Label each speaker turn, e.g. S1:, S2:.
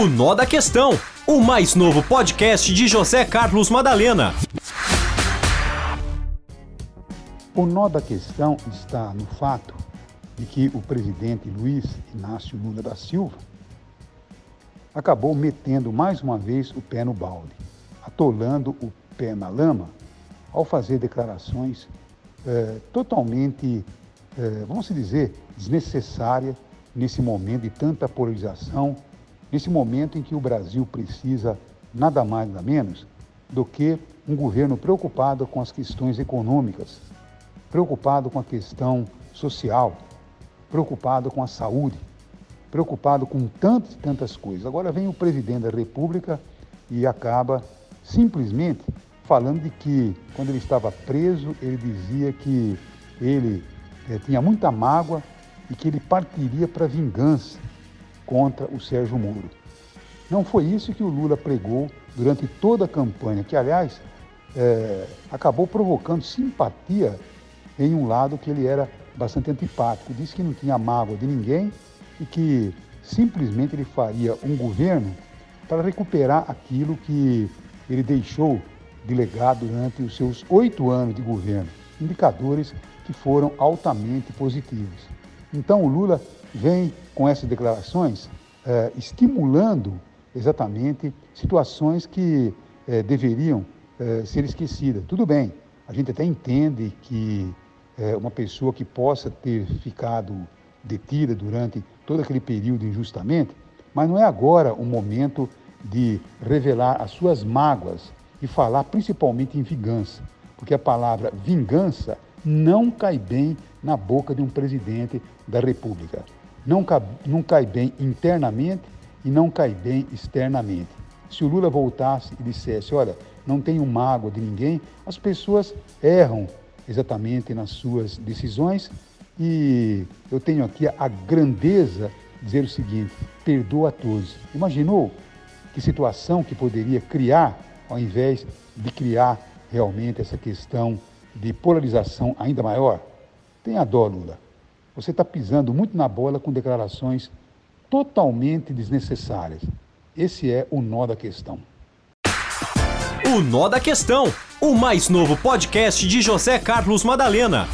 S1: O Nó da Questão, o mais novo podcast de José Carlos Madalena.
S2: O nó da questão está no fato de que o presidente Luiz Inácio Lula da Silva acabou metendo mais uma vez o pé no balde, atolando o pé na lama ao fazer declarações eh, totalmente, eh, vamos dizer, desnecessárias nesse momento de tanta polarização, nesse momento em que o Brasil precisa nada mais nada menos do que um governo preocupado com as questões econômicas, preocupado com a questão social, preocupado com a saúde, preocupado com tantas e tantas coisas. Agora vem o presidente da República e acaba simplesmente falando de que quando ele estava preso, ele dizia que ele eh, tinha muita mágoa e que ele partiria para vingança contra o Sérgio Moro. Não foi isso que o Lula pregou durante toda a campanha, que, aliás, eh, acabou provocando simpatia em um lado que ele era bastante antipático. Disse que não tinha mágoa de ninguém e que simplesmente ele faria um governo para recuperar aquilo que ele deixou de legado durante os seus oito anos de governo, indicadores que foram altamente positivos. Então o Lula vem com essas declarações eh, estimulando exatamente situações que eh, deveriam eh, ser esquecidas. Tudo bem, a gente até entende que é, uma pessoa que possa ter ficado detida durante todo aquele período injustamente, mas não é agora o momento de revelar as suas mágoas e falar principalmente em vingança, porque a palavra vingança não cai bem na boca de um presidente da República. Não, cai, não cai bem internamente e não cai bem externamente. Se o Lula voltasse e dissesse, olha, não tenho mágoa de ninguém, as pessoas erram exatamente nas suas decisões. E eu tenho aqui a grandeza de dizer o seguinte: perdoa a todos. Imaginou que situação que poderia criar, ao invés de criar realmente essa questão de polarização ainda maior? Tenha dó, Lula. Você está pisando muito na bola com declarações totalmente desnecessárias. Esse é o nó da questão.
S1: O Nó da Questão, o mais novo podcast de José Carlos Madalena.